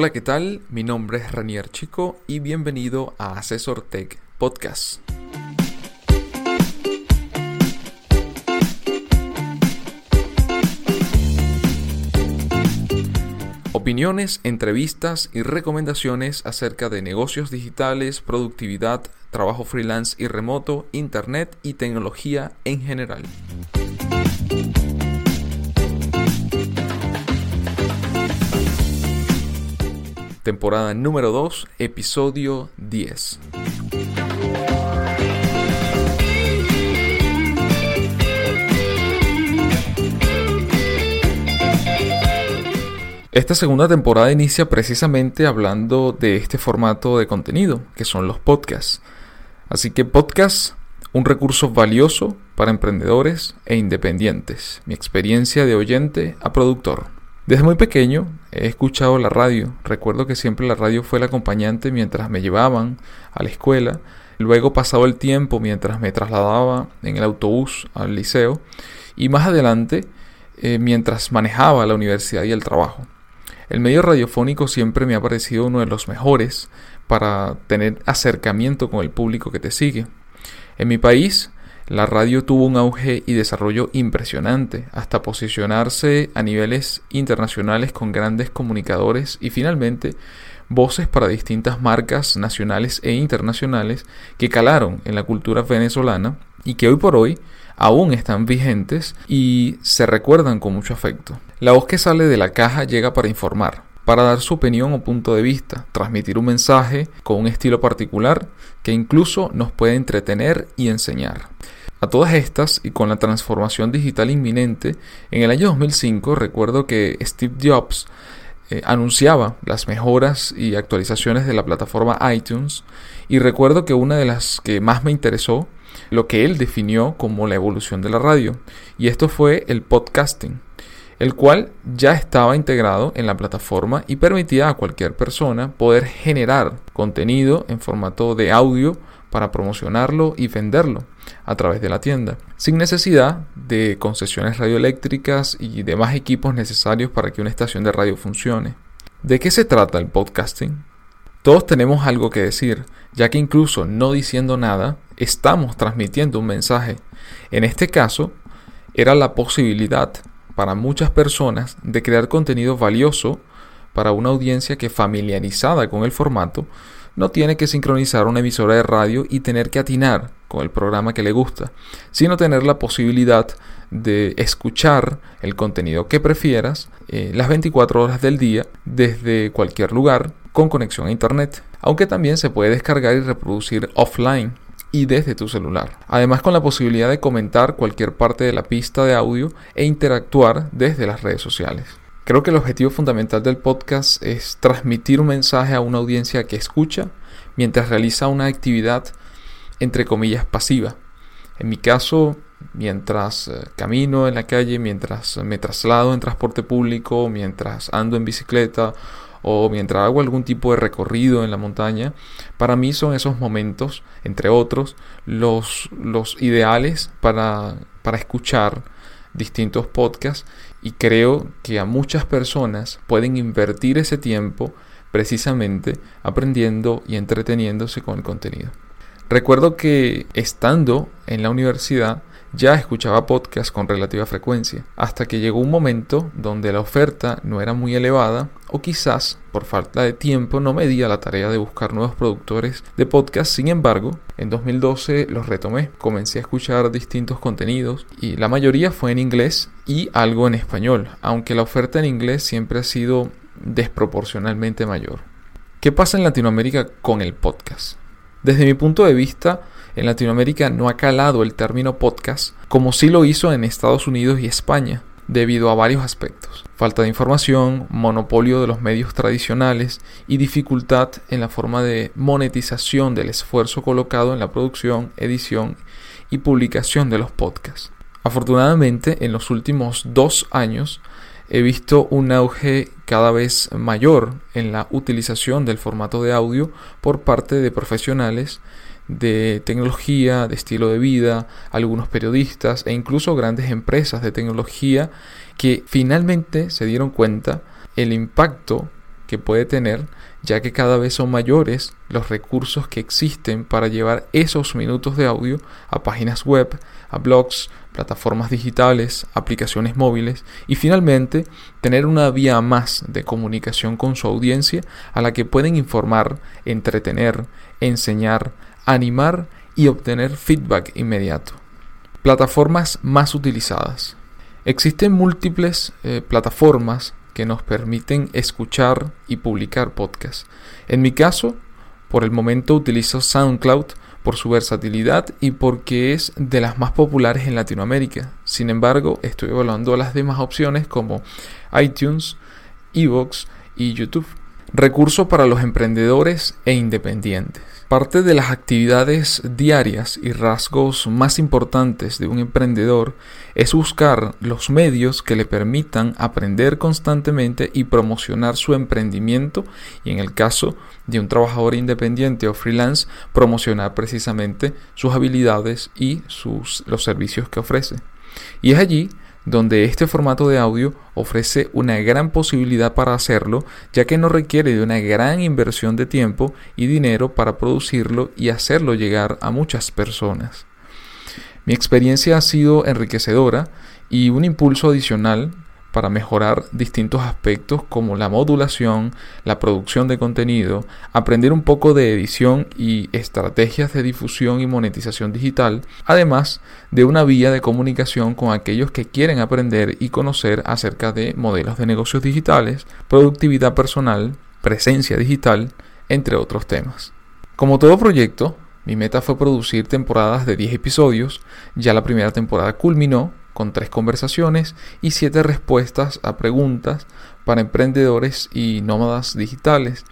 Hola, ¿qué tal? Mi nombre es Ranier Chico y bienvenido a Asesor Tech Podcast. Opiniones, entrevistas y recomendaciones acerca de negocios digitales, productividad, trabajo freelance y remoto, internet y tecnología en general. Temporada número 2, episodio 10. Esta segunda temporada inicia precisamente hablando de este formato de contenido, que son los podcasts. Así que podcast, un recurso valioso para emprendedores e independientes. Mi experiencia de oyente a productor. Desde muy pequeño he escuchado la radio. Recuerdo que siempre la radio fue el acompañante mientras me llevaban a la escuela. Luego pasado el tiempo mientras me trasladaba en el autobús al liceo. Y más adelante eh, mientras manejaba la universidad y el trabajo. El medio radiofónico siempre me ha parecido uno de los mejores para tener acercamiento con el público que te sigue. En mi país, la radio tuvo un auge y desarrollo impresionante, hasta posicionarse a niveles internacionales con grandes comunicadores y finalmente voces para distintas marcas nacionales e internacionales que calaron en la cultura venezolana y que hoy por hoy aún están vigentes y se recuerdan con mucho afecto. La voz que sale de la caja llega para informar, para dar su opinión o punto de vista, transmitir un mensaje con un estilo particular que incluso nos puede entretener y enseñar. A todas estas, y con la transformación digital inminente, en el año 2005 recuerdo que Steve Jobs eh, anunciaba las mejoras y actualizaciones de la plataforma iTunes y recuerdo que una de las que más me interesó lo que él definió como la evolución de la radio, y esto fue el podcasting, el cual ya estaba integrado en la plataforma y permitía a cualquier persona poder generar contenido en formato de audio para promocionarlo y venderlo a través de la tienda, sin necesidad de concesiones radioeléctricas y demás equipos necesarios para que una estación de radio funcione. ¿De qué se trata el podcasting? Todos tenemos algo que decir, ya que incluso no diciendo nada, estamos transmitiendo un mensaje. En este caso, era la posibilidad para muchas personas de crear contenido valioso para una audiencia que familiarizada con el formato no tiene que sincronizar una emisora de radio y tener que atinar con el programa que le gusta, sino tener la posibilidad de escuchar el contenido que prefieras eh, las 24 horas del día desde cualquier lugar con conexión a internet, aunque también se puede descargar y reproducir offline y desde tu celular. Además con la posibilidad de comentar cualquier parte de la pista de audio e interactuar desde las redes sociales. Creo que el objetivo fundamental del podcast es transmitir un mensaje a una audiencia que escucha mientras realiza una actividad entre comillas pasiva. En mi caso, mientras eh, camino en la calle, mientras me traslado en transporte público, mientras ando en bicicleta o mientras hago algún tipo de recorrido en la montaña, para mí son esos momentos, entre otros, los, los ideales para, para escuchar distintos podcasts y creo que a muchas personas pueden invertir ese tiempo precisamente aprendiendo y entreteniéndose con el contenido. Recuerdo que estando en la universidad ya escuchaba podcasts con relativa frecuencia, hasta que llegó un momento donde la oferta no era muy elevada o quizás por falta de tiempo no me di a la tarea de buscar nuevos productores de podcast. Sin embargo, en 2012 los retomé, comencé a escuchar distintos contenidos y la mayoría fue en inglés y algo en español, aunque la oferta en inglés siempre ha sido desproporcionalmente mayor. ¿Qué pasa en Latinoamérica con el podcast? Desde mi punto de vista, en Latinoamérica no ha calado el término podcast como sí lo hizo en Estados Unidos y España, debido a varios aspectos. Falta de información, monopolio de los medios tradicionales y dificultad en la forma de monetización del esfuerzo colocado en la producción, edición y publicación de los podcasts. Afortunadamente, en los últimos dos años he visto un auge cada vez mayor en la utilización del formato de audio por parte de profesionales de tecnología, de estilo de vida, algunos periodistas e incluso grandes empresas de tecnología que finalmente se dieron cuenta el impacto que puede tener, ya que cada vez son mayores los recursos que existen para llevar esos minutos de audio a páginas web, a blogs, plataformas digitales, aplicaciones móviles y finalmente tener una vía más de comunicación con su audiencia a la que pueden informar, entretener, enseñar, animar y obtener feedback inmediato. Plataformas más utilizadas. Existen múltiples eh, plataformas que nos permiten escuchar y publicar podcasts. En mi caso, por el momento utilizo SoundCloud por su versatilidad y porque es de las más populares en Latinoamérica. Sin embargo, estoy evaluando las demás opciones como iTunes, Evox y YouTube. Recurso para los emprendedores e independientes. Parte de las actividades diarias y rasgos más importantes de un emprendedor es buscar los medios que le permitan aprender constantemente y promocionar su emprendimiento y en el caso de un trabajador independiente o freelance promocionar precisamente sus habilidades y sus, los servicios que ofrece. Y es allí donde este formato de audio ofrece una gran posibilidad para hacerlo, ya que no requiere de una gran inversión de tiempo y dinero para producirlo y hacerlo llegar a muchas personas. Mi experiencia ha sido enriquecedora y un impulso adicional para mejorar distintos aspectos como la modulación, la producción de contenido, aprender un poco de edición y estrategias de difusión y monetización digital, además de una vía de comunicación con aquellos que quieren aprender y conocer acerca de modelos de negocios digitales, productividad personal, presencia digital, entre otros temas. Como todo proyecto, mi meta fue producir temporadas de 10 episodios, ya la primera temporada culminó con tres conversaciones y siete respuestas a preguntas para emprendedores y nómadas digitales.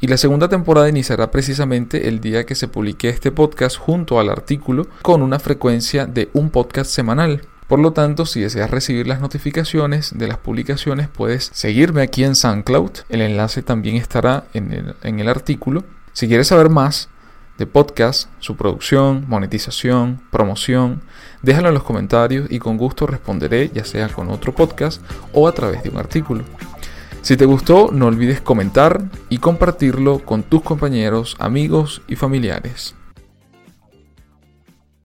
Y la segunda temporada iniciará precisamente el día que se publique este podcast junto al artículo con una frecuencia de un podcast semanal. Por lo tanto, si deseas recibir las notificaciones de las publicaciones, puedes seguirme aquí en SoundCloud. El enlace también estará en el, en el artículo. Si quieres saber más, de podcast, su producción, monetización, promoción, déjalo en los comentarios y con gusto responderé ya sea con otro podcast o a través de un artículo. Si te gustó, no olvides comentar y compartirlo con tus compañeros, amigos y familiares.